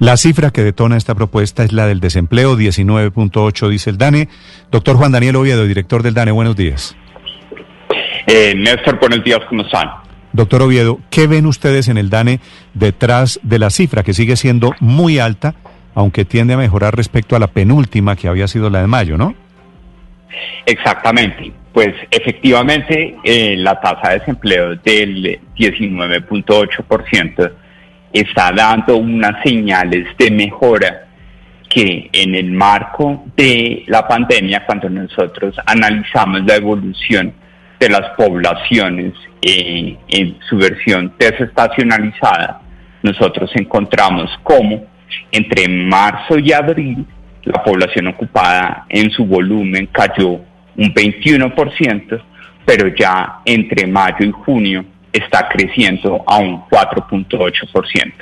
La cifra que detona esta propuesta es la del desempleo, 19.8, dice el DANE. Doctor Juan Daniel Oviedo, director del DANE, buenos días. Eh, Néstor, buenos días, ¿cómo están? Doctor Oviedo, ¿qué ven ustedes en el DANE detrás de la cifra que sigue siendo muy alta, aunque tiende a mejorar respecto a la penúltima que había sido la de mayo, no? Exactamente. Pues efectivamente eh, la tasa de desempleo del 19.8% está dando unas señales de mejora que en el marco de la pandemia, cuando nosotros analizamos la evolución de las poblaciones eh, en su versión desestacionalizada, nosotros encontramos cómo entre marzo y abril la población ocupada en su volumen cayó un 21%, pero ya entre mayo y junio está creciendo a un 4.8%.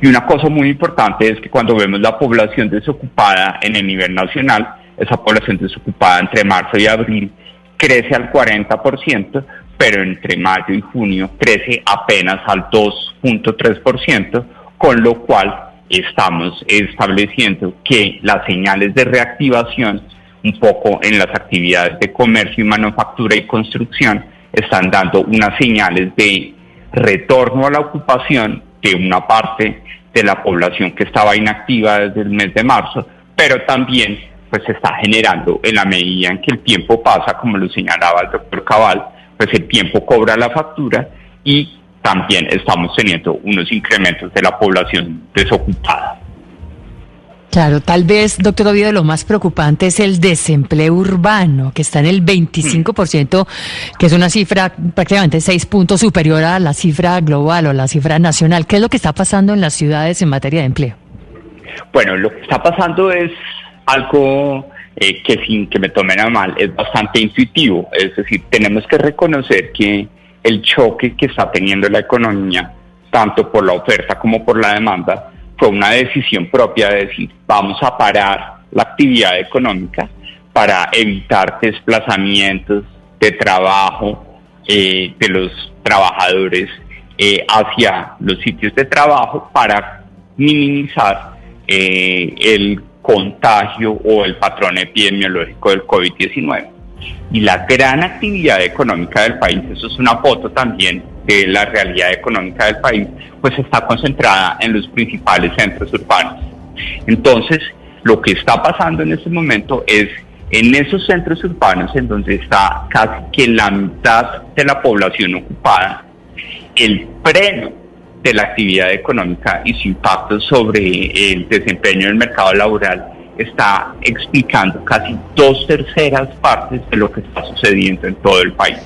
Y una cosa muy importante es que cuando vemos la población desocupada en el nivel nacional, esa población desocupada entre marzo y abril crece al 40%, pero entre mayo y junio crece apenas al 2.3%, con lo cual estamos estableciendo que las señales de reactivación un poco en las actividades de comercio y manufactura y construcción están dando unas señales de retorno a la ocupación de una parte de la población que estaba inactiva desde el mes de marzo, pero también pues se está generando en la medida en que el tiempo pasa, como lo señalaba el doctor Cabal, pues el tiempo cobra la factura y también estamos teniendo unos incrementos de la población desocupada. Claro, tal vez, doctor Oviedo, lo más preocupante es el desempleo urbano, que está en el 25%, que es una cifra prácticamente seis puntos superior a la cifra global o la cifra nacional. ¿Qué es lo que está pasando en las ciudades en materia de empleo? Bueno, lo que está pasando es algo eh, que sin que me tomen a mal es bastante intuitivo. Es decir, tenemos que reconocer que el choque que está teniendo la economía, tanto por la oferta como por la demanda, fue una decisión propia de decir, vamos a parar la actividad económica para evitar desplazamientos de trabajo eh, de los trabajadores eh, hacia los sitios de trabajo para minimizar eh, el contagio o el patrón epidemiológico del COVID-19. Y la gran actividad económica del país, eso es una foto también de la realidad económica del país, pues está concentrada en los principales centros urbanos. Entonces, lo que está pasando en este momento es en esos centros urbanos en donde está casi que la mitad de la población ocupada, el freno de la actividad económica y su impacto sobre el desempeño del mercado laboral está explicando casi dos terceras partes de lo que está sucediendo en todo el país.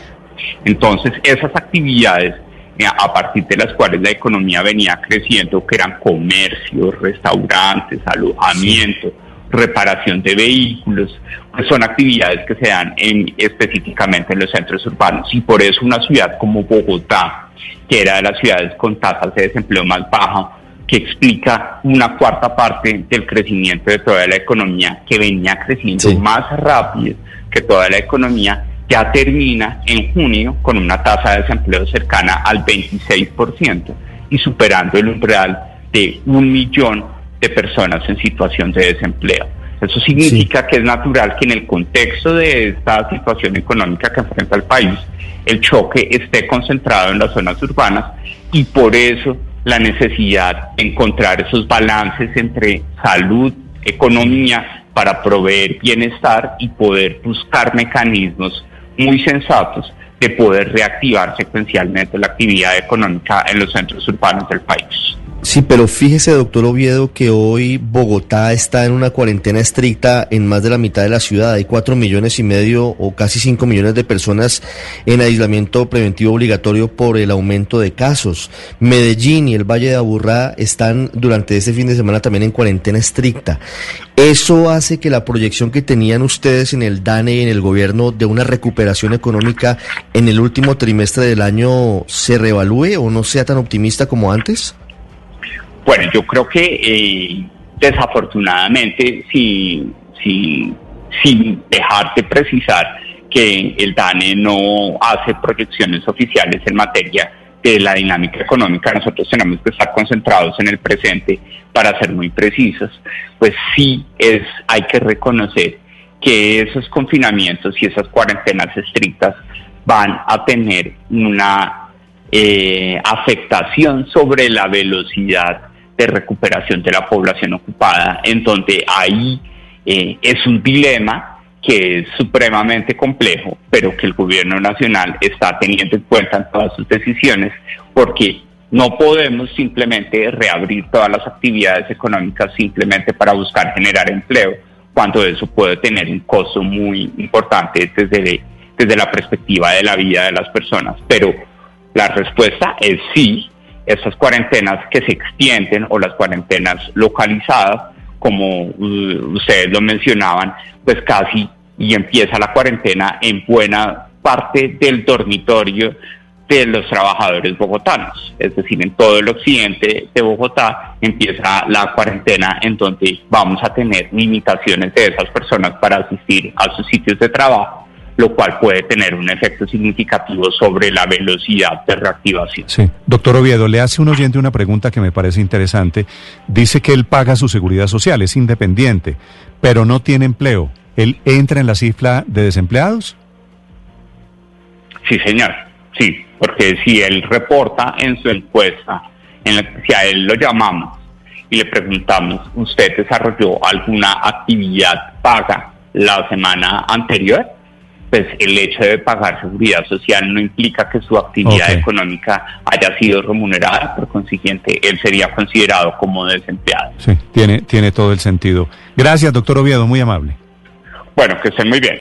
Entonces, esas actividades eh, a partir de las cuales la economía venía creciendo, que eran comercio, restaurantes, alojamiento, reparación de vehículos, pues son actividades que se dan en, específicamente en los centros urbanos. Y por eso una ciudad como Bogotá, que era de las ciudades con tasas de desempleo más bajas, que explica una cuarta parte del crecimiento de toda la economía, que venía creciendo más rápido que toda la economía, ya termina en junio con una tasa de desempleo cercana al 26% y superando el umbral de un millón de personas en situación de desempleo. Eso significa que es natural que en el contexto de esta situación económica que enfrenta el país, el choque esté concentrado en las zonas urbanas y por eso la necesidad de encontrar esos balances entre salud, economía, para proveer bienestar y poder buscar mecanismos muy sensatos de poder reactivar secuencialmente la actividad económica en los centros urbanos del país. Sí, pero fíjese, doctor Oviedo, que hoy Bogotá está en una cuarentena estricta en más de la mitad de la ciudad. Hay cuatro millones y medio o casi cinco millones de personas en aislamiento preventivo obligatorio por el aumento de casos. Medellín y el Valle de Aburrá están durante este fin de semana también en cuarentena estricta. ¿Eso hace que la proyección que tenían ustedes en el DANE y en el gobierno de una recuperación económica en el último trimestre del año se reevalúe o no sea tan optimista como antes? Bueno, yo creo que eh, desafortunadamente, si, si, sin dejar de precisar que el DANE no hace proyecciones oficiales en materia de la dinámica económica, nosotros tenemos que estar concentrados en el presente para ser muy precisos, pues sí es, hay que reconocer que esos confinamientos y esas cuarentenas estrictas van a tener una eh, afectación sobre la velocidad de recuperación de la población ocupada, en donde ahí eh, es un dilema que es supremamente complejo, pero que el gobierno nacional está teniendo en cuenta en todas sus decisiones, porque no podemos simplemente reabrir todas las actividades económicas simplemente para buscar generar empleo, cuando eso puede tener un costo muy importante desde, desde la perspectiva de la vida de las personas. Pero la respuesta es sí, esas cuarentenas que se extienden o las cuarentenas localizadas, como uh, ustedes lo mencionaban, pues casi y empieza la cuarentena en buena parte del dormitorio de los trabajadores bogotanos, es decir, en todo el occidente de Bogotá empieza la cuarentena en donde vamos a tener limitaciones de esas personas para asistir a sus sitios de trabajo, lo cual puede tener un efecto significativo sobre la velocidad de reactivación. Sí, doctor Oviedo, le hace un oyente una pregunta que me parece interesante. Dice que él paga su seguridad social, es independiente, pero no tiene empleo. ¿Él entra en la cifra de desempleados? Sí, señor, sí, porque si él reporta en su encuesta, en la, si a él lo llamamos y le preguntamos, ¿usted desarrolló alguna actividad paga la semana anterior? Pues el hecho de pagar seguridad social no implica que su actividad económica haya sido remunerada, por consiguiente, él sería considerado como desempleado. Sí, tiene, tiene todo el sentido. Gracias, doctor Oviedo, muy amable. Bueno, que estén muy bien.